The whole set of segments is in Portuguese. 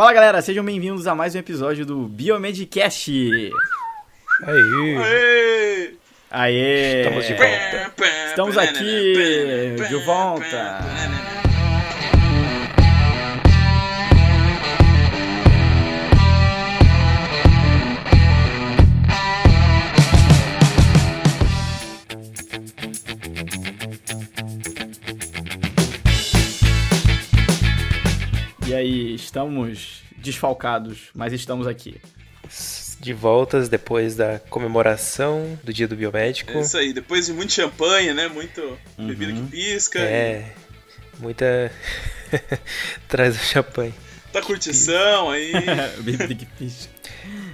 Fala galera, sejam bem-vindos a mais um episódio do Biomedcast. Aí. Aê! Aê! Estamos de volta. Estamos aqui de volta. Aí, estamos desfalcados, mas estamos aqui. De voltas depois da comemoração do dia do biomédico. É isso aí, depois de muito champanhe, né? Muito bebida que pisca. É, muita. Traz o champanhe. Tá curtição aí. Bebida que fiz.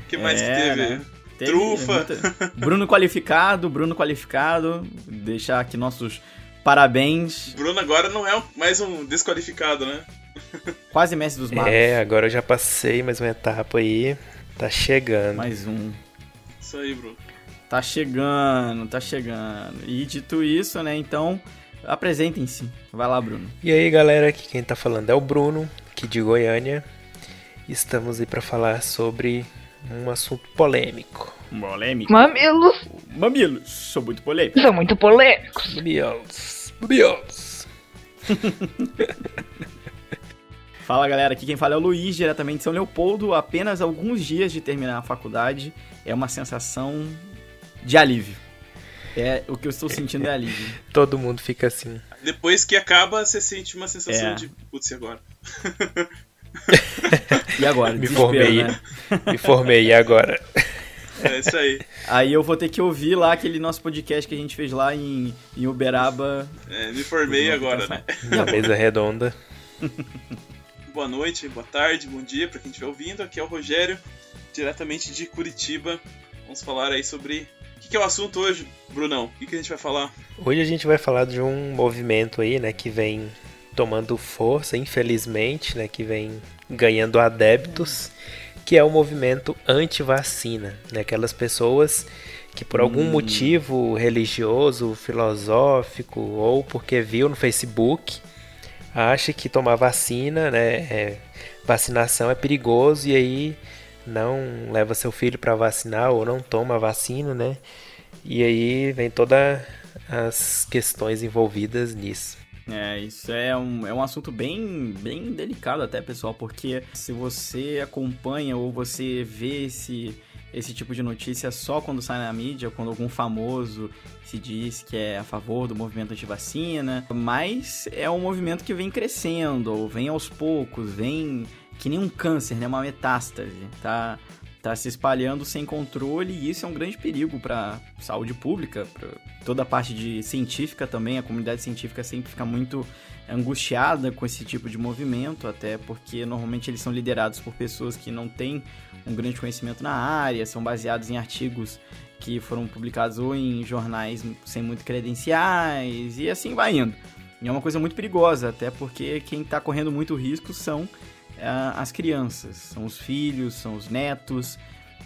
O que mais É, que teve? né? Teve Trufa. muita- Bruno qualificado, Bruno qualificado. Deixar aqui nossos parabéns. Bruno agora não é mais um desqualificado, né? Quase mestre dos magos. É, agora eu já passei mais uma etapa aí. Tá chegando. Mais um. Isso aí, Bruno. Tá chegando, tá chegando. E dito isso, né? Então, apresentem-se. Vai lá, Bruno. E aí, galera, aqui quem tá falando é o Bruno, aqui de Goiânia. Estamos aí pra falar sobre um assunto polêmico. Polêmico. Mamilos Mamilos. Sou muito polêmico. são muito polêmicos. Mamilos. Mamilos. Fala galera, aqui quem fala é o Luiz, diretamente de São Leopoldo. Apenas alguns dias de terminar a faculdade é uma sensação de alívio. É o que eu estou sentindo é alívio. Todo mundo fica assim. Depois que acaba, você sente uma sensação É. de putz, e agora? E agora? Me formei. né? Me formei, e agora? É isso aí. Aí eu vou ter que ouvir lá aquele nosso podcast que a gente fez lá em, em Uberaba. É, me formei agora, né? Na mesa redonda. Boa noite, boa tarde, bom dia pra quem estiver ouvindo. Aqui é o Rogério, diretamente de Curitiba. Vamos falar aí sobre. O que, que é o assunto hoje, Brunão? O que, que a gente vai falar? Hoje a gente vai falar de um movimento aí, né, que vem tomando força, infelizmente, né, que vem ganhando adeptos, que é o movimento anti-vacina, né, aquelas pessoas que por algum Hum. motivo religioso, filosófico ou porque viu no Facebook, acha que tomar vacina, né, é- vacinação é perigoso e aí não leva seu filho para vacinar ou não toma vacina, né? E aí vem todas as questões envolvidas nisso. É, isso é um, é um assunto bem, bem delicado até, pessoal, porque se você acompanha ou você vê esse, esse tipo de notícia só quando sai na mídia, quando algum famoso se diz que é a favor do movimento anti-vacina, mas é um movimento que vem crescendo, ou vem aos poucos, vem que nem um câncer, né, uma metástase, tá? Tá se espalhando sem controle e isso é um grande perigo para saúde pública, para toda a parte de científica também. A comunidade científica sempre fica muito angustiada com esse tipo de movimento, até porque normalmente eles são liderados por pessoas que não têm um grande conhecimento na área, são baseados em artigos que foram publicados ou em jornais sem muito credenciais e assim vai indo. E é uma coisa muito perigosa, até porque quem está correndo muito risco são as crianças, são os filhos, são os netos.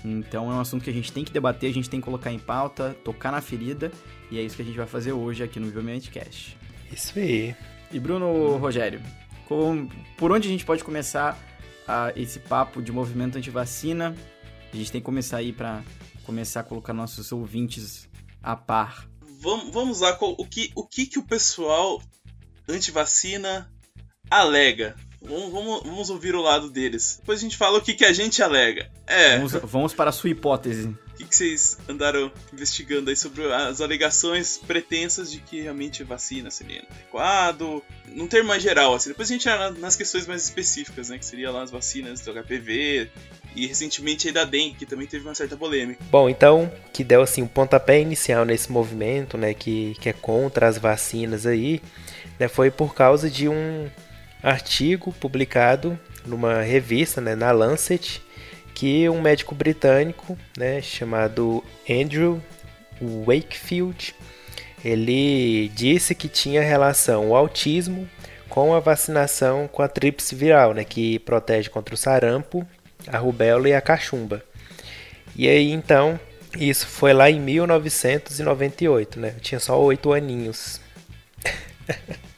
Então é um assunto que a gente tem que debater, a gente tem que colocar em pauta, tocar na ferida, e é isso que a gente vai fazer hoje aqui no Violmente Cast. Isso aí. E Bruno Rogério, com- por onde a gente pode começar esse papo de movimento anti-vacina? A gente tem que começar aí para começar a colocar nossos ouvintes a par. Vamos, vamos lá, o que, o que que o pessoal anti-vacina alega? Vamos, vamos, vamos ouvir o lado deles. Depois a gente fala o que, que a gente alega. É, Vamos, vamos para a sua hipótese. o que, que vocês andaram investigando aí sobre as alegações pretensas de que realmente vacina seria adequado? Num termo mais geral, assim. Depois a gente vai nas questões mais específicas, né? Que seria lá as vacinas do HPV e recentemente aí da dengue, que também teve uma certa polêmica. Bom, então, que deu assim um pontapé inicial nesse movimento, né, que, que é contra as vacinas aí, né, foi por causa de um artigo publicado numa revista, né, na Lancet, que um médico britânico, né, chamado Andrew Wakefield, ele disse que tinha relação o autismo com a vacinação com a tríplice viral, né, que protege contra o sarampo, a rubéola e a cachumba. E aí então, isso foi lá em 1998, né? Eu tinha só oito aninhos.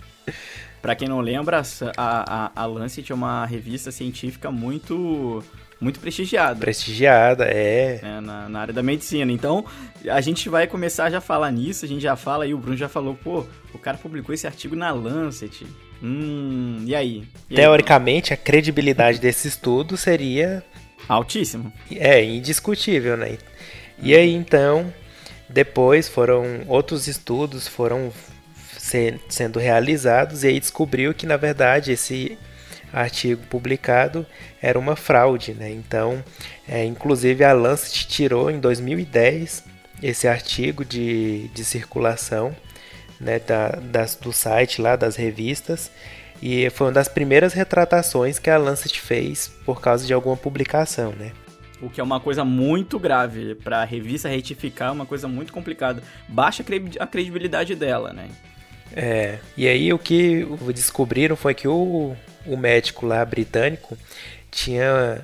Para quem não lembra, a, a, a Lancet é uma revista científica muito muito prestigiada. Prestigiada, é. é na, na, área da medicina. Então, a gente vai começar já a falar nisso, a gente já fala aí, o Bruno já falou, pô, o cara publicou esse artigo na Lancet. Hum, e aí? E Teoricamente, aí? a credibilidade desse estudo seria. Altíssimo. É, indiscutível, né? E aí, então, depois foram outros estudos foram sendo realizados e aí descobriu que, na verdade, esse artigo publicado era uma fraude, né? Então, é, inclusive a Lancet tirou em 2010 esse artigo de, de circulação né, da, das, do site lá, das revistas, e foi uma das primeiras retratações que a Lancet fez por causa de alguma publicação, né? O que é uma coisa muito grave para a revista retificar, é uma coisa muito complicada. Baixa a credibilidade dela, né? É, e aí o que descobriram foi que o, o médico lá britânico tinha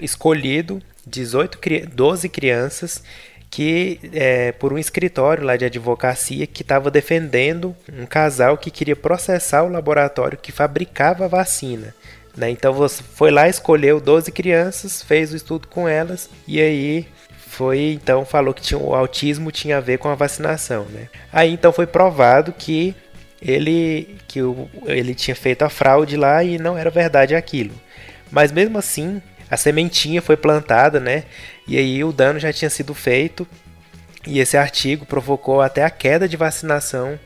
escolhido 18, 12 crianças que é, por um escritório lá de advocacia que estava defendendo um casal que queria processar o laboratório que fabricava a vacina. Né? Então você foi lá, escolheu 12 crianças, fez o estudo com elas e aí foi então falou que tinha, o autismo tinha a ver com a vacinação. Né? Aí então foi provado que ele que o, ele tinha feito a fraude lá e não era verdade aquilo. Mas mesmo assim a sementinha foi plantada, né? E aí o dano já tinha sido feito. E esse artigo provocou até a queda de vacinação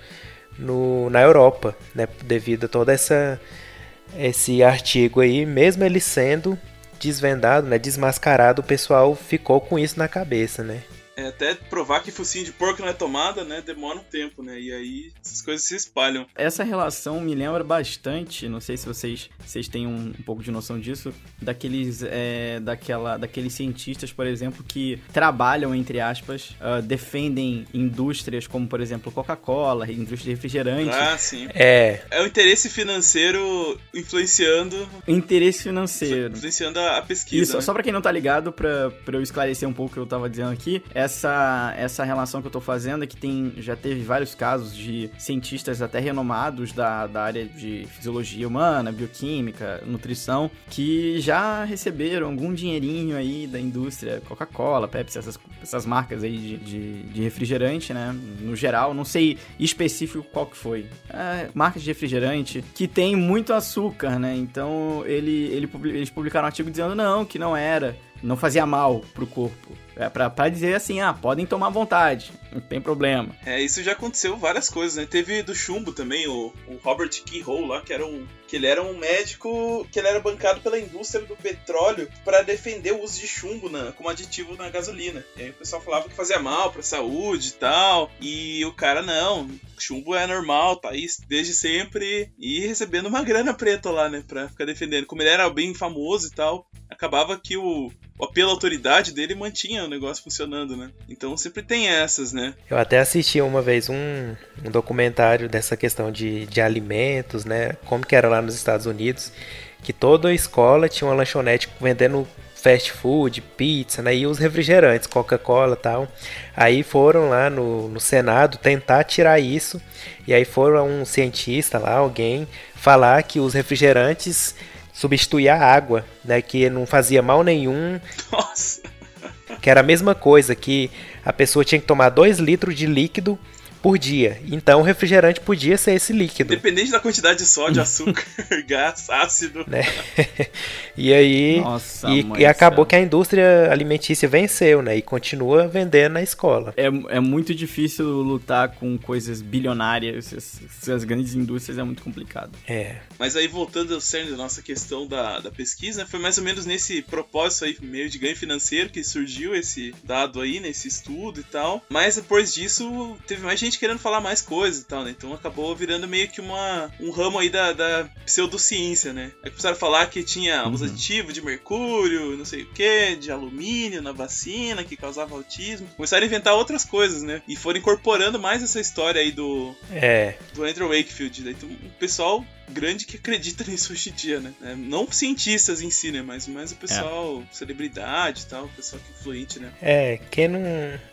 no, na Europa, né? Devido a todo essa, esse artigo aí, mesmo ele sendo desvendado, né? Desmascarado, o pessoal ficou com isso na cabeça, né? É, até provar que focinho de porco não é tomada, né? Demora um tempo, né? E aí essas coisas se espalham. Essa relação me lembra bastante, não sei se vocês, vocês têm um, um pouco de noção disso, daqueles, é, daquela, daqueles cientistas, por exemplo, que trabalham, entre aspas, uh, defendem indústrias como, por exemplo, Coca-Cola, indústria de refrigerante. Ah, sim. É. É o interesse financeiro influenciando. Interesse financeiro. Influenciando a, a pesquisa. Isso, né? só pra quem não tá ligado, pra, pra eu esclarecer um pouco o que eu tava dizendo aqui, é essa, essa relação que eu tô fazendo é que tem, já teve vários casos de cientistas até renomados da, da área de fisiologia humana, bioquímica, nutrição, que já receberam algum dinheirinho aí da indústria Coca-Cola, Pepsi, essas, essas marcas aí de, de, de, refrigerante, né? No geral, não sei específico qual que foi. É, marcas de refrigerante que tem muito açúcar, né? Então ele, ele, eles publicaram um artigo dizendo não, que não era, não fazia mal pro corpo. É pra, pra dizer assim, ah, podem tomar vontade, não tem problema. É, isso já aconteceu várias coisas, né? Teve do chumbo também, o, o Robert Keyhole lá, que era um. Que ele era um médico que ele era bancado pela indústria do petróleo para defender o uso de chumbo na, como aditivo na gasolina. E aí o pessoal falava que fazia mal pra saúde e tal. E o cara, não, chumbo é normal, tá aí desde sempre. E recebendo uma grana preta lá, né? Pra ficar defendendo. Como ele era bem famoso e tal, acabava que o, à autoridade dele mantinha o negócio funcionando, né? Então sempre tem essas, né? Eu até assisti uma vez um, um documentário dessa questão de, de alimentos, né? Como que era lá nos Estados Unidos, que toda escola tinha uma lanchonete vendendo fast food, pizza, né? E os refrigerantes, Coca-Cola tal. Aí foram lá no, no Senado tentar tirar isso. E aí foram um cientista lá, alguém, falar que os refrigerantes substituía a água, né? Que não fazia mal nenhum. Nossa. Que era a mesma coisa, que a pessoa tinha que tomar 2 litros de líquido por dia. Então o refrigerante podia ser esse líquido. Independente da quantidade de sódio, açúcar, gás, ácido. Né? e aí. Nossa, e, e acabou que a indústria alimentícia venceu, né? E continua vendendo na escola. É, é muito difícil lutar com coisas bilionárias. Essas grandes indústrias é muito complicado. É. Mas aí, voltando ao cerne da nossa questão da, da pesquisa, foi mais ou menos nesse propósito aí, meio de ganho financeiro, que surgiu esse dado aí, nesse estudo e tal. Mas depois disso, teve mais gente gente querendo falar mais coisas e tal, né? Então acabou virando meio que uma, um ramo aí da, da pseudociência, né? Aí começaram a falar que tinha uhum. os aditivos de mercúrio, não sei o que, de alumínio na vacina que causava autismo. Começaram a inventar outras coisas, né? E foram incorporando mais essa história aí do. É. Do Andrew Wakefield. Né? Então o pessoal grande que acredita nisso hoje em dia, né? É, não cientistas em si, né? Mas, mas o pessoal, é. celebridade e tal, o pessoal que é influente, né? É, quem não,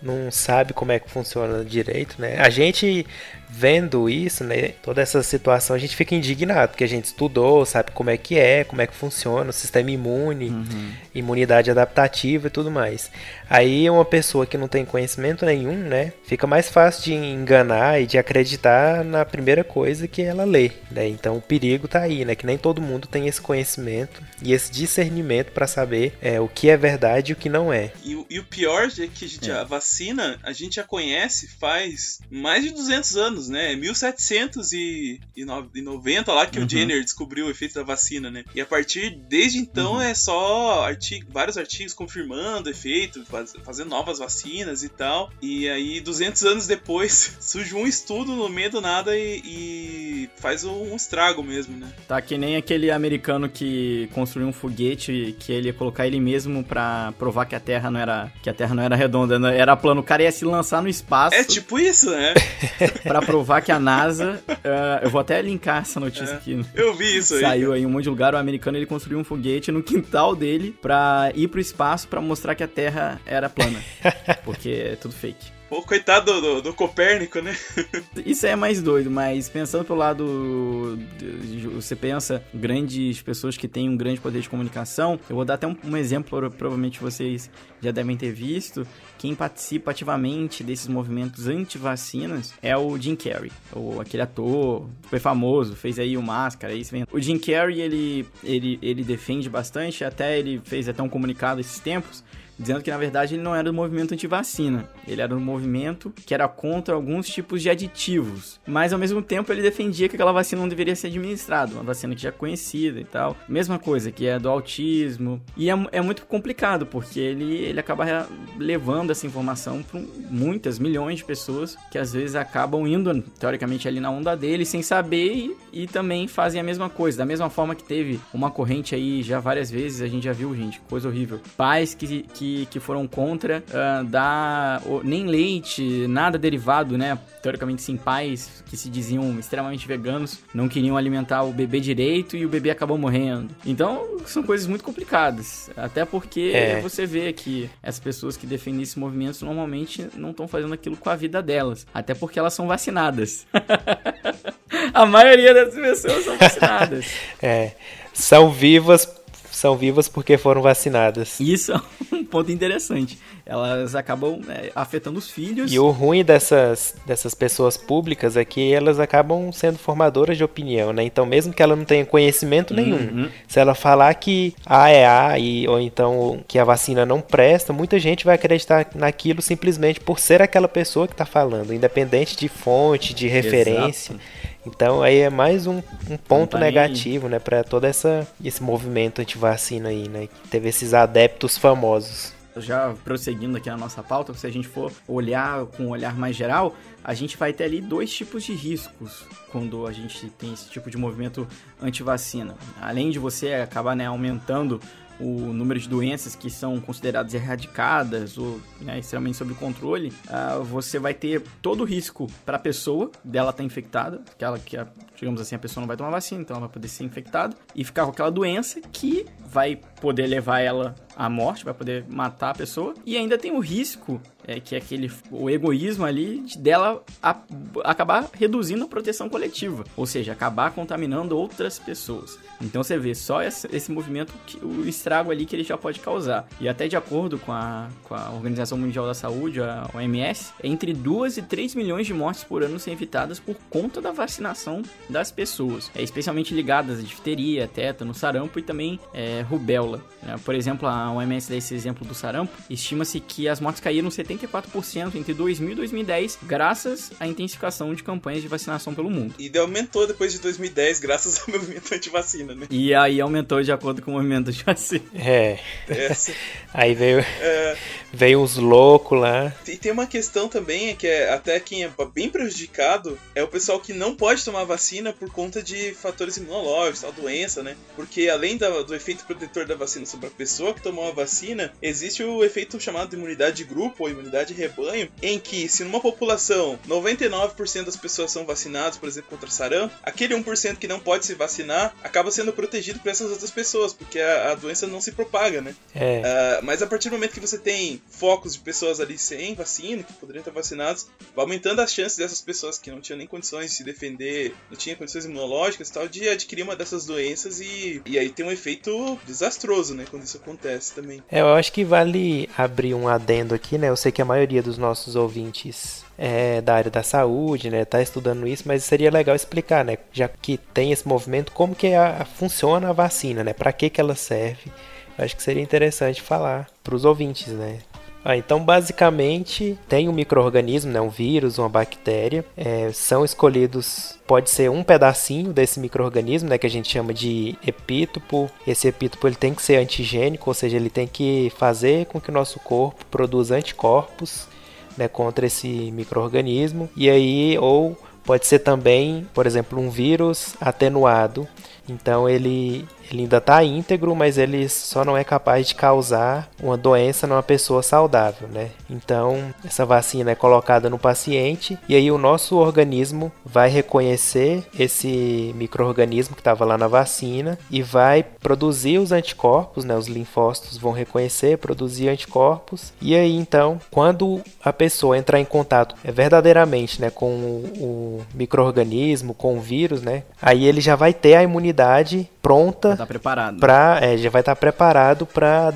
não sabe como é que funciona direito, né? a gente vendo isso, né, toda essa situação, a gente fica indignado, porque a gente estudou, sabe como é que é, como é que funciona o sistema imune, uhum. imunidade adaptativa e tudo mais. Aí uma pessoa que não tem conhecimento nenhum, né, fica mais fácil de enganar e de acreditar na primeira coisa que ela lê, né? Então o perigo tá aí, né, que nem todo mundo tem esse conhecimento e esse discernimento para saber é, o que é verdade e o que não é. E, e o pior é que a, gente, é. a vacina a gente já conhece faz mais de 200 anos anos, né? 1790 lá que uhum. o Jenner descobriu o efeito da vacina, né? E a partir desde então uhum. é só artigo, vários artigos confirmando o efeito, faz, fazendo novas vacinas e tal. E aí 200 anos depois surge um estudo no meio do nada e, e faz um estrago mesmo, né? Tá que nem aquele americano que construiu um foguete que ele ia colocar ele mesmo para provar que a Terra não era que a Terra não era redonda, né? era plano. O cara ia se lançar no espaço. É tipo isso, né? pra provar que a NASA. Uh, eu vou até linkar essa notícia é, aqui. Eu vi isso aí. Saiu aí em um monte de lugar. O americano ele construiu um foguete no quintal dele pra ir pro espaço pra mostrar que a Terra era plana. porque é tudo fake. Pô, coitado do, do, do, Copérnico, né? Isso é mais doido, mas pensando pelo lado. Você pensa, grandes pessoas que têm um grande poder de comunicação. Eu vou dar até um, um exemplo, provavelmente vocês já devem ter visto. Quem participa ativamente desses movimentos anti-vacinas é o Jim Carrey, o, aquele ator super famoso, fez aí o Máscara. Vem. O Jim Carrey, ele, ele, ele defende bastante, até ele fez até um comunicado esses tempos dizendo que na verdade ele não era do movimento anti-vacina, ele era um movimento que era contra alguns tipos de aditivos, mas ao mesmo tempo ele defendia que aquela vacina não deveria ser administrada, uma vacina que já é conhecida e tal. Mesma coisa, que é do autismo, e é, é muito complicado porque ele, ele acaba levando essa informação para muitas, milhões de pessoas que às vezes acabam indo teoricamente ali na onda dele sem saber e, e também fazem a mesma coisa, da mesma forma que teve uma corrente aí já várias vezes, a gente já viu, gente, coisa horrível. Pais que, que que, que foram contra uh, dar nem leite, nada derivado, né? Teoricamente, sim, pais que se diziam extremamente veganos não queriam alimentar o bebê direito e o bebê acabou morrendo. Então, são coisas muito complicadas. Até porque é. você vê que as pessoas que defendem esses movimentos normalmente não estão fazendo aquilo com a vida delas. Até porque elas são vacinadas. a maioria das pessoas são vacinadas. é. São vivas são vivas porque foram vacinadas. Isso é um ponto interessante. Elas acabam é, afetando os filhos. E o ruim dessas, dessas pessoas públicas é que elas acabam sendo formadoras de opinião, né? Então, mesmo que ela não tenha conhecimento nenhum, uhum. se ela falar que A é A e, ou então que a vacina não presta, muita gente vai acreditar naquilo simplesmente por ser aquela pessoa que está falando, independente de fonte, de referência. Exato. Então aí é mais um, um ponto negativo, né, para todo essa, esse movimento anti-vacina aí, né, que teve esses adeptos famosos. Já prosseguindo aqui na nossa pauta, se a gente for olhar com um olhar mais geral, a gente vai ter ali dois tipos de riscos quando a gente tem esse tipo de movimento anti-vacina. Além de você acabar né, aumentando o número de doenças que são consideradas erradicadas ou né, extremamente sob controle, uh, você vai ter todo o risco para a pessoa dela estar tá infectada, aquela que, digamos assim, a pessoa não vai tomar vacina, então ela vai poder ser infectada e ficar com aquela doença que vai poder levar ela à morte, vai poder matar a pessoa. E ainda tem o risco, é, que é aquele o egoísmo ali de dela a, acabar reduzindo a proteção coletiva, ou seja, acabar contaminando outras pessoas. Então você vê só esse, esse movimento, que, o estrago ali que ele já pode causar. E até de acordo com a, com a Organização Mundial da Saúde, a OMS, entre 2 e 3 milhões de mortes por ano são evitadas por conta da vacinação das pessoas, é, especialmente ligadas a difteria, tétano, sarampo e também é, rubéola. Né? Por exemplo, a OMS dá esse exemplo do sarampo, estima-se que as mortes caíram 74% entre 2000 e 2010, graças à intensificação de campanhas de vacinação pelo mundo. E aumentou depois de 2010, graças ao movimento anti-vacina, né? E aí aumentou de acordo com o movimento anti-vacina. É. Essa. aí veio, é... veio uns loucos lá. E tem uma questão também, é que é até quem é bem prejudicado é o pessoal que não pode tomar vacina por conta de fatores imunológicos, tal doença, né? Porque além da, do efeito protetor da vacina sobre a pessoa que tomou a vacina, existe o efeito chamado de imunidade de grupo ou imunidade imunidade rebanho, em que se numa população 99% das pessoas são vacinadas, por exemplo, contra sarampo, aquele 1% que não pode se vacinar acaba sendo protegido por essas outras pessoas, porque a, a doença não se propaga, né? É. Uh, mas a partir do momento que você tem focos de pessoas ali sem vacina, que poderiam estar vacinadas, vai aumentando as chances dessas pessoas que não tinham nem condições de se defender, não tinham condições imunológicas e tal, de adquirir uma dessas doenças e, e aí tem um efeito desastroso, né, quando isso acontece também. É, eu acho que vale abrir um adendo aqui, né? Eu sei que a maioria dos nossos ouvintes é, da área da saúde, né, tá estudando isso, mas seria legal explicar, né, já que tem esse movimento, como que a, funciona a vacina, né, para que que ela serve. Acho que seria interessante falar para os ouvintes, né. Ah, então, basicamente, tem um microorganismo, né, um vírus, uma bactéria, é, são escolhidos, pode ser um pedacinho desse microorganismo, né, que a gente chama de epítopo. Esse epítopo ele tem que ser antigênico, ou seja, ele tem que fazer com que o nosso corpo produza anticorpos né, contra esse microorganismo. E aí, ou pode ser também, por exemplo, um vírus atenuado. Então ele ele ainda está íntegro, mas ele só não é capaz de causar uma doença numa pessoa saudável, né? Então, essa vacina é colocada no paciente e aí o nosso organismo vai reconhecer esse microorganismo que estava lá na vacina e vai produzir os anticorpos, né? Os linfócitos vão reconhecer, produzir anticorpos e aí então, quando a pessoa entrar em contato verdadeiramente, né, com o, o microorganismo, com o vírus, né? Aí ele já vai ter a imunidade pronta tá preparado. Pra, é, já vai estar tá preparado para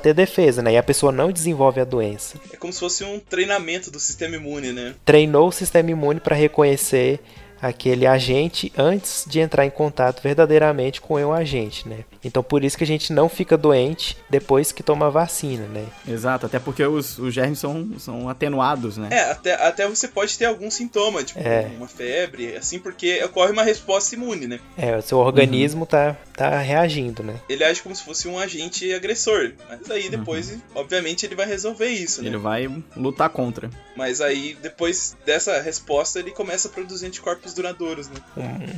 ter defesa, né? E a pessoa não desenvolve a doença. É como se fosse um treinamento do sistema imune, né? Treinou o sistema imune para reconhecer aquele agente antes de entrar em contato verdadeiramente com o agente, né? Então por isso que a gente não fica doente depois que toma a vacina, né? Exato, até porque os, os germes são, são atenuados, né? É, até, até você pode ter algum sintoma, tipo é. uma febre, assim, porque ocorre uma resposta imune, né? É, o seu organismo uhum. tá, tá reagindo, né? Ele age como se fosse um agente agressor, mas aí depois, uhum. obviamente, ele vai resolver isso, né? Ele vai lutar contra. Mas aí, depois dessa resposta, ele começa a produzir anticorpos duradouros, né?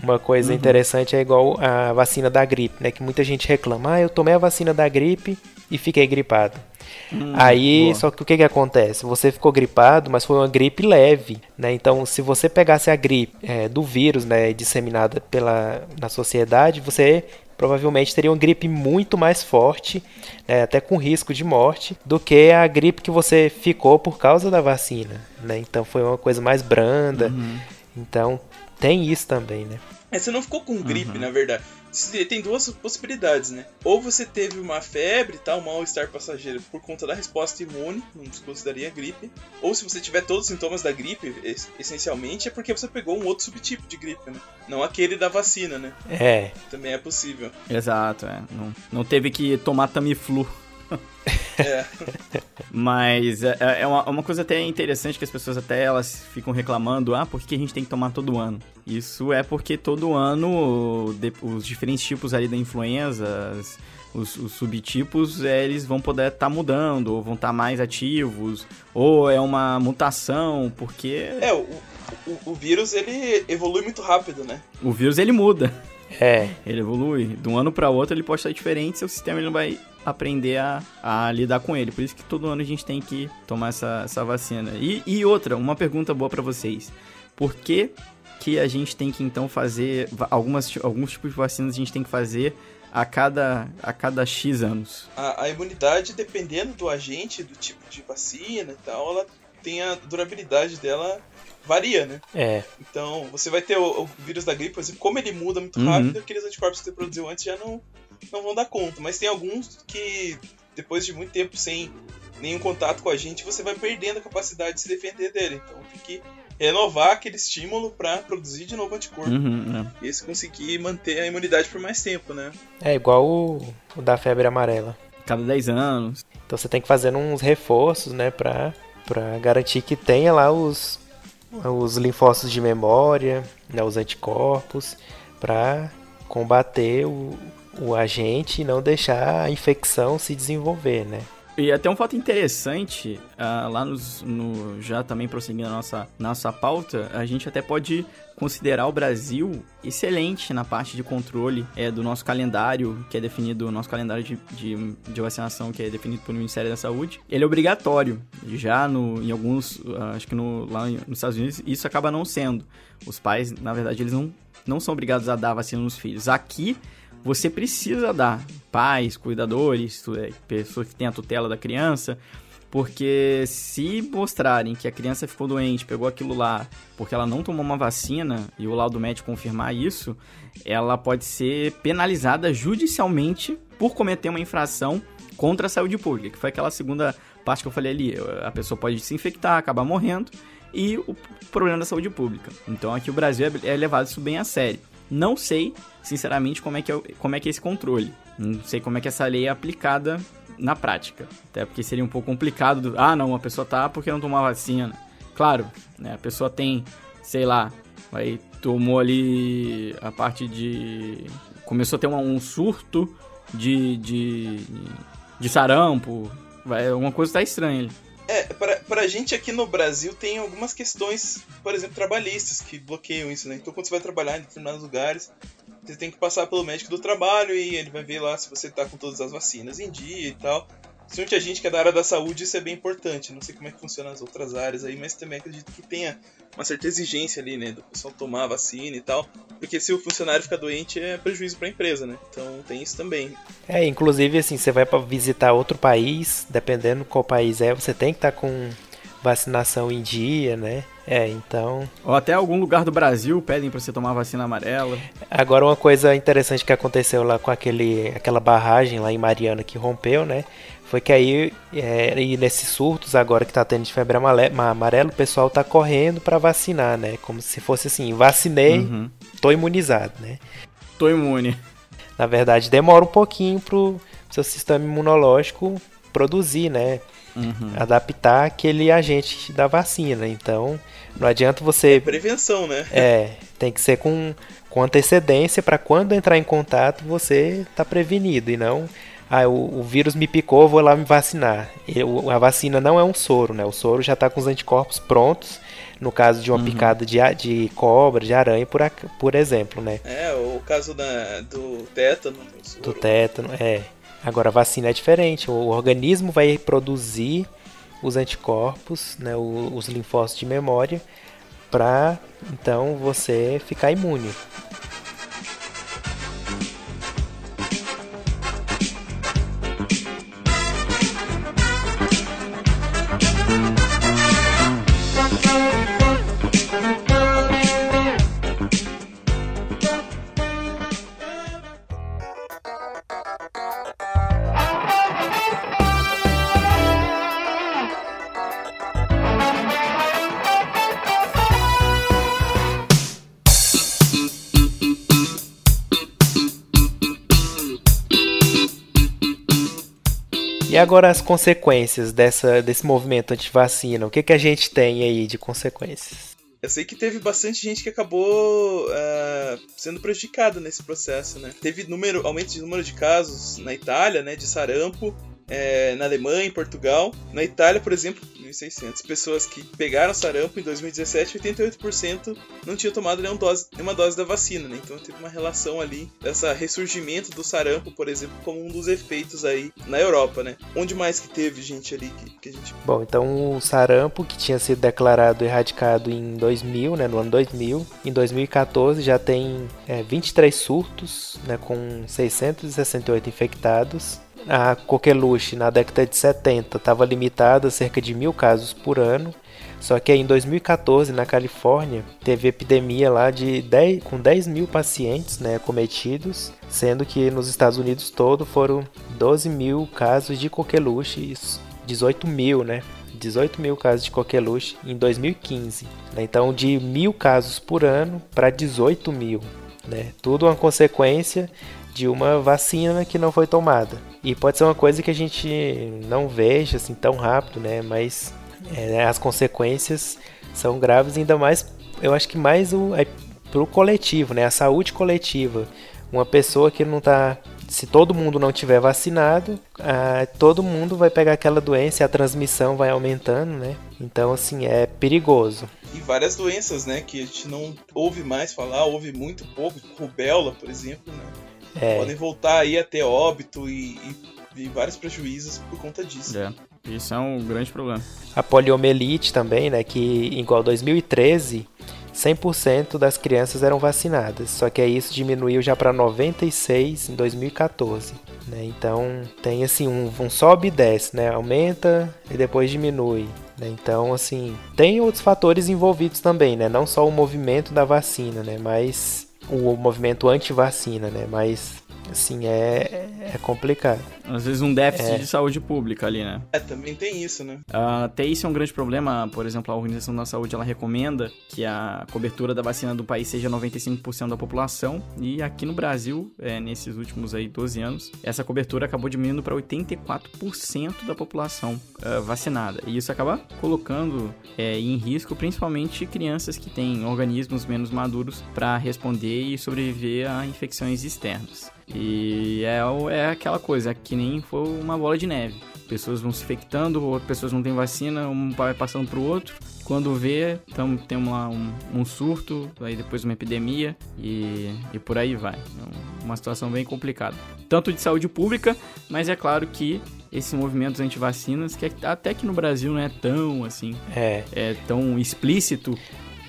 Uma coisa uhum. interessante é igual a vacina da gripe, né? Que muita gente reclama, ah, eu tomei a vacina da gripe e fiquei gripado. Hum, Aí, boa. só que o que, que acontece? Você ficou gripado, mas foi uma gripe leve, né? Então, se você pegasse a gripe é, do vírus, né, disseminada pela, na sociedade, você provavelmente teria uma gripe muito mais forte, né, até com risco de morte, do que a gripe que você ficou por causa da vacina, né? Então, foi uma coisa mais branda. Uhum. Então, tem isso também, né? É, você não ficou com gripe, uhum. na verdade. Tem duas possibilidades, né? Ou você teve uma febre, tal, um mal-estar passageiro por conta da resposta imune, não se consideraria gripe. Ou se você tiver todos os sintomas da gripe, essencialmente, é porque você pegou um outro subtipo de gripe, né? Não aquele da vacina, né? É. Também é possível. Exato, é. Não, não teve que tomar Tamiflu. É. Mas é, é, é uma, uma, coisa até interessante que as pessoas até elas ficam reclamando, ah, por que a gente tem que tomar todo ano? Isso é porque todo ano de, os diferentes tipos ali da influenza, os, os, subtipos, é, eles vão poder estar tá mudando, ou vão estar tá mais ativos, ou é uma mutação, porque... É, o, o, o vírus, ele evolui muito rápido, né? O vírus, ele muda. É. Ele evolui. De um ano para outro ele pode estar diferente, seu sistema ele não vai aprender a, a lidar com ele. Por isso que todo ano a gente tem que tomar essa, essa vacina. E, e outra, uma pergunta boa para vocês. Por que, que a gente tem que então fazer algumas, alguns tipos de vacinas a gente tem que fazer a cada, a cada X anos? A, a imunidade, dependendo do agente, do tipo de vacina e tal, ela tem a durabilidade dela varia, né? É. Então, você vai ter o, o vírus da gripe, por exemplo, como ele muda muito uhum. rápido, aqueles anticorpos que você produziu antes já não, não vão dar conta. Mas tem alguns que, depois de muito tempo sem nenhum contato com a gente, você vai perdendo a capacidade de se defender dele. Então tem que renovar aquele estímulo para produzir de novo anticorpo. Uhum, é. E se conseguir manter a imunidade por mais tempo, né? É igual o, o da febre amarela. Cada 10 anos. Então você tem que fazer uns reforços, né, pra, pra garantir que tenha lá os, os linfócitos de memória, né, os anticorpos, para combater o, o agente e não deixar a infecção se desenvolver, né? E até um fato interessante, uh, lá nos, no, já também prosseguindo a nossa, nossa pauta, a gente até pode considerar o Brasil excelente na parte de controle é, do nosso calendário, que é definido, nosso calendário de, de, de, vacinação, que é definido pelo Ministério da Saúde. Ele é obrigatório. Já no, em alguns, uh, acho que no, lá nos Estados Unidos, isso acaba não sendo. Os pais, na verdade, eles não, não são obrigados a dar vacina nos filhos. Aqui, você precisa dar pais, cuidadores, é, pessoas que têm a tutela da criança, porque se mostrarem que a criança ficou doente, pegou aquilo lá, porque ela não tomou uma vacina e o laudo médico confirmar isso, ela pode ser penalizada judicialmente por cometer uma infração contra a saúde pública, que foi aquela segunda parte que eu falei ali. A pessoa pode se infectar, acabar morrendo, e o problema da saúde pública. Então aqui o Brasil é, é levado isso bem a sério. Não sei, sinceramente, como é, que é, como é que é esse controle. Não sei como é que essa lei é aplicada na prática. Até porque seria um pouco complicado. Do, ah, não, uma pessoa tá porque não tomou a vacina. Claro, né, a pessoa tem, sei lá, aí tomou ali a parte de. Começou a ter um surto de, de, de sarampo. Vai, alguma coisa tá estranha ali. É, pra, pra gente aqui no Brasil tem algumas questões, por exemplo, trabalhistas que bloqueiam isso, né? Então quando você vai trabalhar em determinados lugares, você tem que passar pelo médico do trabalho e ele vai ver lá se você tá com todas as vacinas em dia e tal. Principalmente a gente que é da área da saúde, isso é bem importante. Não sei como é que funciona nas outras áreas aí, mas também acredito que tenha uma certa exigência ali, né? Do pessoal tomar a vacina e tal. Porque se o funcionário ficar doente, é prejuízo para a empresa, né? Então tem isso também. É, inclusive, assim, você vai para visitar outro país, dependendo qual país é, você tem que estar tá com vacinação em dia, né? É, então. Ou até algum lugar do Brasil pedem para você tomar vacina amarela. Agora, uma coisa interessante que aconteceu lá com aquele, aquela barragem lá em Mariana que rompeu, né? Foi que aí, é, e nesses surtos agora que tá tendo de febre amarelo, o pessoal tá correndo para vacinar, né? Como se fosse assim, vacinei, uhum. tô imunizado, né? Tô imune. Na verdade, demora um pouquinho pro seu sistema imunológico produzir, né? Uhum. Adaptar aquele agente da vacina. Então, não adianta você. É prevenção, né? É, tem que ser com, com antecedência para quando entrar em contato você tá prevenido e não ah, o, o, vírus me picou, vou lá me vacinar. Eu, a vacina não é um soro, né? O soro já está com os anticorpos prontos, no caso de uma uhum. picada de, de cobra, de aranha, por, por exemplo, né? É, o caso da, do tétano. Do tétano, é. Agora a vacina é diferente, o organismo vai produzir os anticorpos, né, os linfócitos de memória, para então você ficar imune. Agora as consequências dessa, desse movimento anti-vacina? O que, que a gente tem aí de consequências? Eu sei que teve bastante gente que acabou uh, sendo prejudicada nesse processo, né? Teve número, aumento de número de casos na Itália, né, de sarampo, é, na Alemanha, em Portugal. Na Itália, por exemplo, 1.600 pessoas que pegaram sarampo em 2017, 88% não tinham tomado nenhuma dose, nenhuma dose da vacina, né? Então teve uma relação ali dessa ressurgimento do sarampo, por exemplo, como um dos efeitos aí na Europa, né? Onde mais que teve gente ali que, que a gente... Bom, então o sarampo que tinha sido declarado erradicado em 2000, né, no ano 2000, em 2014 já tem é, 23 surtos, né, com 668 infectados a coqueluche na década de 70 estava limitada a cerca de mil casos por ano, só que em 2014 na Califórnia teve epidemia lá de 10, com 10 mil pacientes né, cometidos, sendo que nos Estados Unidos todo foram 12 mil casos de coqueluche e 18 mil, né? 18 mil casos de coqueluche em 2015. Né? Então, de mil casos por ano para 18 mil. Né? Tudo uma consequência de uma vacina que não foi tomada. E pode ser uma coisa que a gente não veja assim tão rápido, né? Mas é, né, as consequências são graves, ainda mais, eu acho que mais o, é, pro coletivo, né? A saúde coletiva. Uma pessoa que não está se todo mundo não tiver vacinado, ah, todo mundo vai pegar aquela doença e a transmissão vai aumentando, né? Então, assim, é perigoso. E várias doenças, né, que a gente não ouve mais falar, ouve muito pouco, rubéola, por exemplo, né? É. Podem voltar aí a ter óbito e, e, e vários prejuízos por conta disso. É. Isso é um grande problema. A poliomielite também, né, que igual 2013, 100% das crianças eram vacinadas, só que aí isso diminuiu já para 96 em 2014. Né? Então tem assim um, um, sobe e desce, né? aumenta e depois diminui. Né? Então assim tem outros fatores envolvidos também, né? não só o movimento da vacina, né? mas o movimento anti-vacina, né? mas assim, é, é complicado. Às vezes um déficit é. de saúde pública ali, né? É, também tem isso, né? Uh, até isso é um grande problema, por exemplo, a Organização da Saúde, ela recomenda que a cobertura da vacina do país seja 95% da população, e aqui no Brasil, é, nesses últimos aí 12 anos, essa cobertura acabou diminuindo para 84% da população uh, vacinada, e isso acaba colocando é, em risco principalmente crianças que têm organismos menos maduros para responder e sobreviver a infecções externas. E é, é aquela coisa, é que nem foi uma bola de neve. Pessoas vão se infectando, outras pessoas não têm vacina, um vai passando pro outro. Quando vê, então, tem um, um, surto, aí depois uma epidemia e, e por aí vai. É uma situação bem complicada. Tanto de saúde pública, mas é claro que esses movimentos anti-vacinas, que até que no Brasil não é tão assim, é, é tão explícito,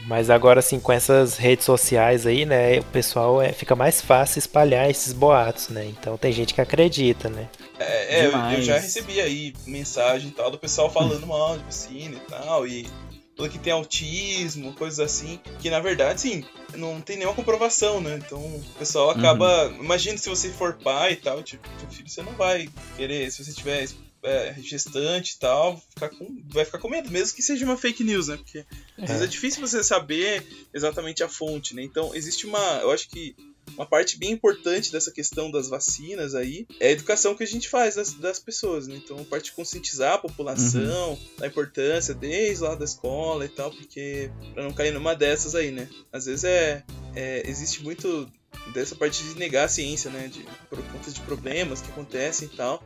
mas agora, assim, com essas redes sociais aí, né, o pessoal é, fica mais fácil espalhar esses boatos, né? Então tem gente que acredita, né? É, é eu, eu, já recebi aí mensagem e tal do pessoal falando mal de piscina e tal, e falando que tem autismo, coisas assim, que na verdade, sim, não tem nenhuma comprovação, né? Então o pessoal acaba. Uhum. Imagina se você for pai e tal, tipo, teu filho você não vai querer, se você tiver é, gestante e tal, ficar com, vai ficar com medo, mesmo que seja uma fake news, né? Porque às vezes é difícil você saber exatamente a fonte, né? Então existe uma. Eu acho que uma parte bem importante dessa questão das vacinas aí é a educação que a gente faz das, das pessoas, né? Então, a parte de conscientizar a população uhum. da importância desde lá da escola e tal, porque para não cair numa dessas aí, né? Às vezes é, é existe muito dessa parte de negar a ciência, né? De, por conta de problemas que acontecem e tal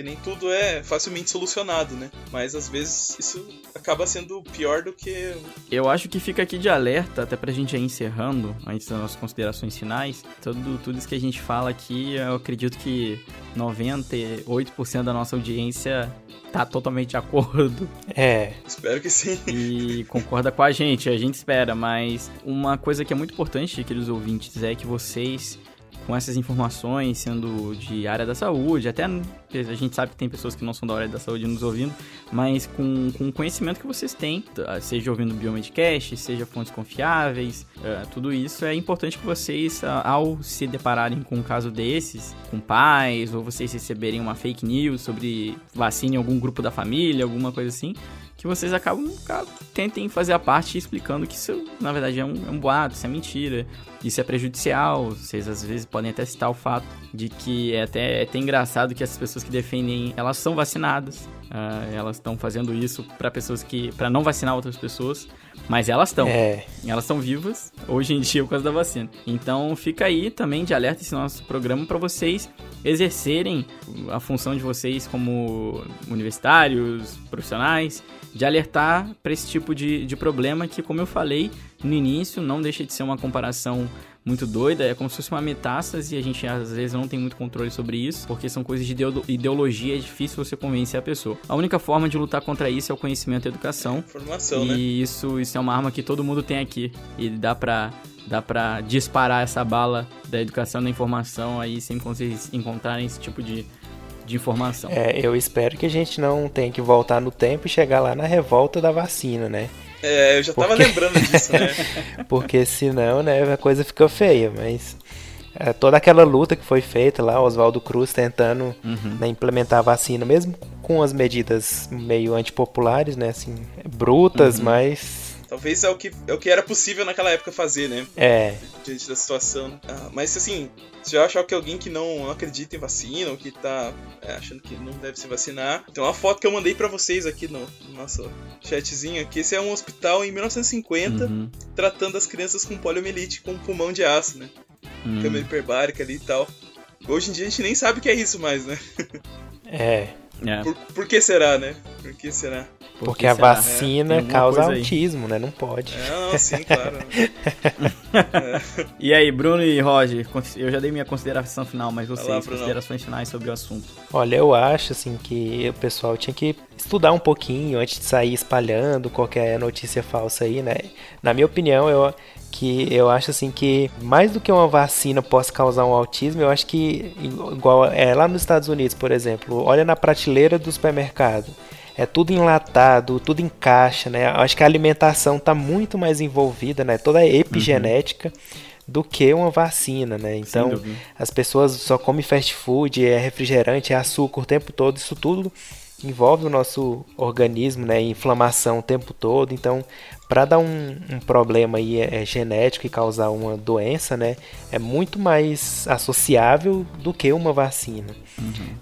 que nem tudo é facilmente solucionado, né? Mas às vezes isso acaba sendo pior do que. Eu acho que fica aqui de alerta, até pra gente ir encerrando, antes das nossas considerações finais. Tudo, tudo isso que a gente fala aqui, eu acredito que 98% da nossa audiência tá totalmente de acordo. É. Espero que sim. E concorda com a gente, a gente espera, mas uma coisa que é muito importante, queridos ouvintes, é que vocês com essas informações, sendo de área da saúde, até a gente sabe que tem pessoas que não são da área da saúde nos ouvindo, mas com, com o conhecimento que vocês têm, seja ouvindo Biomedcast, seja fontes confiáveis, uh, tudo isso é importante que vocês, uh, ao se depararem com um caso desses, com pais, ou vocês receberem uma fake news sobre vacina em algum grupo da família, alguma coisa assim, que vocês acabam, tentem fazer a parte explicando que isso, na verdade, é um, é um boato, isso é mentira, isso é prejudicial. Vocês às vezes podem até citar o fato de que é até, é até engraçado que essas pessoas que defendem, elas são vacinadas, uh, elas estão fazendo isso para pessoas que, para não vacinar outras pessoas, mas elas estão, é. elas estão vivas hoje em dia por causa da vacina. Então fica aí também de alerta esse nosso programa para vocês exercerem a função de vocês como universitários, profissionais de alertar para esse tipo de, de problema que, como eu falei no início, não deixa de ser uma comparação muito doida, é como se fosse uma metástase e a gente às vezes não tem muito controle sobre isso, porque são coisas de ideologia, é difícil você convencer a pessoa. A única forma de lutar contra isso é o conhecimento e a educação. Informação, e né? isso, isso é uma arma que todo mundo tem aqui e dá pra dá para disparar essa bala da educação da informação aí sem vocês encontrarem esse tipo de de informação. É, eu espero que a gente não tenha que voltar no tempo e chegar lá na revolta da vacina, né? É, eu já Porque... tava lembrando disso, né? Porque senão, né, a coisa fica feia, mas é, toda aquela luta que foi feita lá, Oswaldo Cruz tentando uhum. né, implementar a vacina, mesmo com as medidas meio antipopulares, né, assim, brutas, uhum. mas Talvez é o que, é o que era possível naquela época fazer, né? É. Diante da situação. Ah, mas assim, se eu achar que alguém que não acredita em vacina ou que tá é, achando que não deve se vacinar, tem uma foto que eu mandei para vocês aqui no, no, nosso chatzinho aqui. Esse é um hospital em 1950 uhum. tratando as crianças com poliomielite com pulmão de aço, né? Uhum. Câmera hiperbárica ali e tal. Hoje em dia a gente nem sabe o que é isso mais, né? É. É. Por, por que será, né? Por que será? Por Porque que a será? vacina É, causa coisa aí. autismo, né? Não pode. É, não, sim, claro. E aí, Bruno e Roger, eu já dei minha consideração final, mas vocês, lá, considerações finais sobre o assunto. Olha, eu acho assim que o pessoal tinha que estudar um pouquinho antes de sair espalhando qualquer notícia falsa aí, né? Na minha opinião, eu que eu acho assim que mais do que uma vacina possa causar um autismo, eu acho que igual é lá nos Estados Unidos, por exemplo, olha na prateleira do supermercado. É tudo enlatado, tudo em caixa, né? Eu acho que a alimentação está muito mais envolvida, né? Toda a epigenética do que uma vacina, né? Então, as pessoas só comem fast food, é refrigerante, é açúcar o tempo todo, isso tudo envolve o nosso organismo, né? Inflamação o tempo todo. Então, para dar um, um problema aí é, é genético e causar uma doença, né? É muito mais associável do que uma vacina.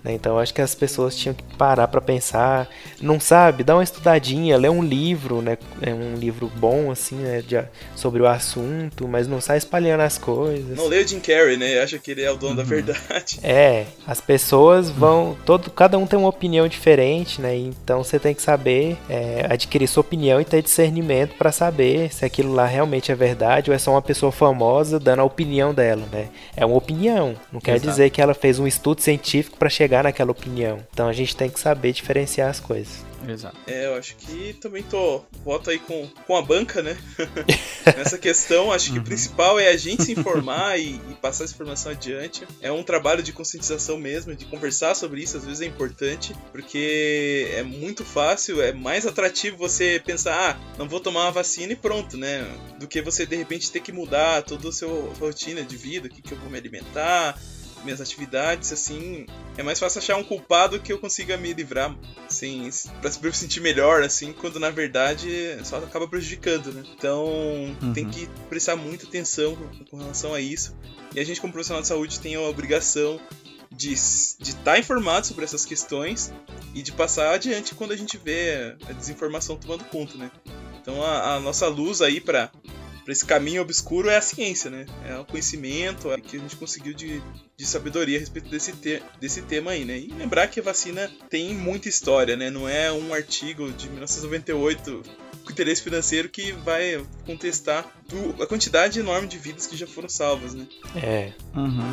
né? Então, acho que as pessoas tinham que parar para pensar, não sabe, dá uma estudadinha, lê um livro, né? É um livro bom assim, né? de- sobre o assunto, mas não sai espalhando as coisas. Não lê o Jim Carrey, né? Acha que ele é o dono da verdade. É, as pessoas vão. Todo, cada um tem uma opinião diferente, né? Então você tem que saber é, adquirir sua opinião e ter discernimento pra saber se aquilo lá realmente é verdade ou é só uma pessoa famosa dando a opinião dela, né? É uma opinião. Não quer Exato. dizer que ela fez um estudo científico pra chegar naquela opinião. Então a gente tem que saber diferenciar as coisas. Exato. É, eu acho que também tô. Voto aí com, com a banca, né? Nessa questão, acho que o principal é a gente se informar e, e passar essa informação adiante. É um trabalho de conscientização mesmo, de conversar sobre isso, às vezes é importante, porque é muito fácil, é mais atrativo você pensar, ah, não vou tomar uma vacina e pronto, né? Do que você de repente ter que mudar toda a sua rotina de vida, o que, que eu vou me alimentar, minhas atividades, assim, é mais fácil achar um culpado que eu consiga me livrar, assim, pra se sentir melhor, assim, quando na verdade só acaba prejudicando, né? Então tem que prestar muita atenção com, relação a isso. E a gente, como profissional de saúde, tem a obrigação de estar informado sobre essas questões e de passar adiante quando a gente vê a desinformação tomando conta, né? Então a, a nossa luz aí para para esse caminho obscuro é a ciência, né? É o conhecimento é que a gente conseguiu de, de sabedoria a respeito desse, te, desse tema aí, né? E lembrar que a vacina tem muita história, né? Não é um artigo de 1998 com interesse financeiro que vai contestar do- a quantidade enorme de vidas que já foram salvas, né? É. Uhum.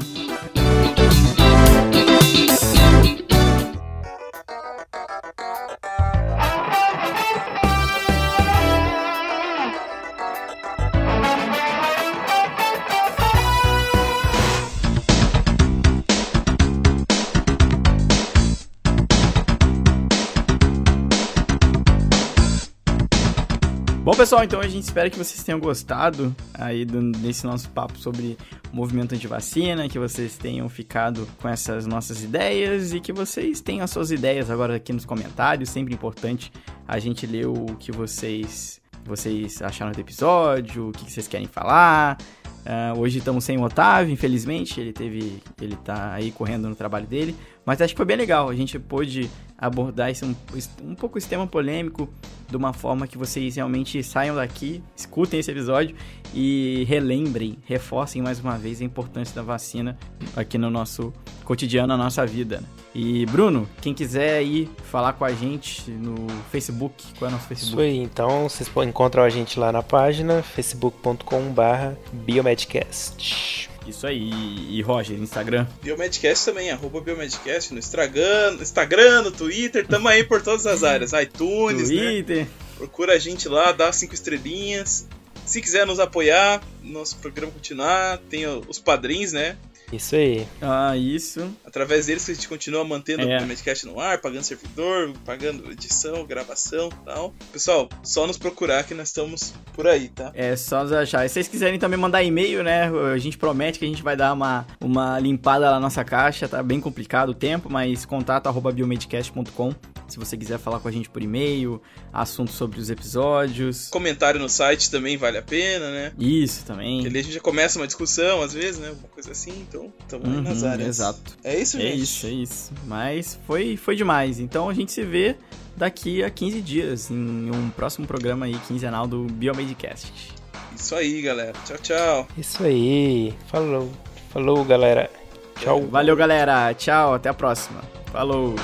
Pessoal, então a gente espera que vocês tenham gostado aí do- desse nosso papo sobre movimento anti-vacina, que vocês tenham ficado com essas nossas ideias e que vocês tenham as suas ideias agora aqui nos comentários. Sempre importante a gente ler o que vocês, vocês acharam do episódio, o que vocês querem falar. Ah, hoje estamos sem o Otávio, infelizmente, ele teve, ele tá aí correndo no trabalho dele, mas acho que foi bem legal. A gente pôde abordar esse um, um pouco esse tema polêmico de uma forma que vocês realmente saiam daqui, escutem esse episódio e relembrem, reforcem mais uma vez a importância da vacina aqui no nosso cotidiano, na nossa vida. E Bruno, quem quiser aí falar com a gente no Facebook, qual é o nosso Isso Facebook? aí, então vocês podem encontrar a gente lá na página facebook.com/barra biomedcast. Isso aí. E Roger, Instagram? Biomedcast também, arroba Biomedcast no Instagram, Instagram, no Twitter, tamo aí por todas as áreas, iTunes, né? Twitter. Procura a gente lá, dá cinco estrelinhas. Se quiser nos apoiar, nosso programa continuar, tem os padrinhos, né? Isso aí. Ah, isso. Através deles que a gente continua mantendo É. o Biomedcast no ar, pagando servidor, pagando edição, gravação e tal. Pessoal, só nos procurar que nós estamos por aí, tá? É só nos achar. E se vocês quiserem também mandar e-mail, né? A gente promete que a gente vai dar uma, uma limpada lá na nossa caixa. Tá bem complicado o tempo, mas contato arroba biomedcast.com. Se você quiser falar com a gente por e-mail, assuntos sobre os episódios. Comentário no site também vale a pena, né? Isso Porque também. ali a gente já começa uma discussão, às vezes, né? Alguma coisa assim, então estamos aí nas Uhum, áreas. Exato. É isso, É gente? isso, é isso. Mas foi, foi demais. Então a gente se vê daqui a 15 dias em um próximo programa aí quinzenal do Biomedcast. Isso aí, galera. Tchau, tchau. Isso aí. Falou. Falou, galera. Tchau. Valeu, galera. Tchau, até a próxima. Falou.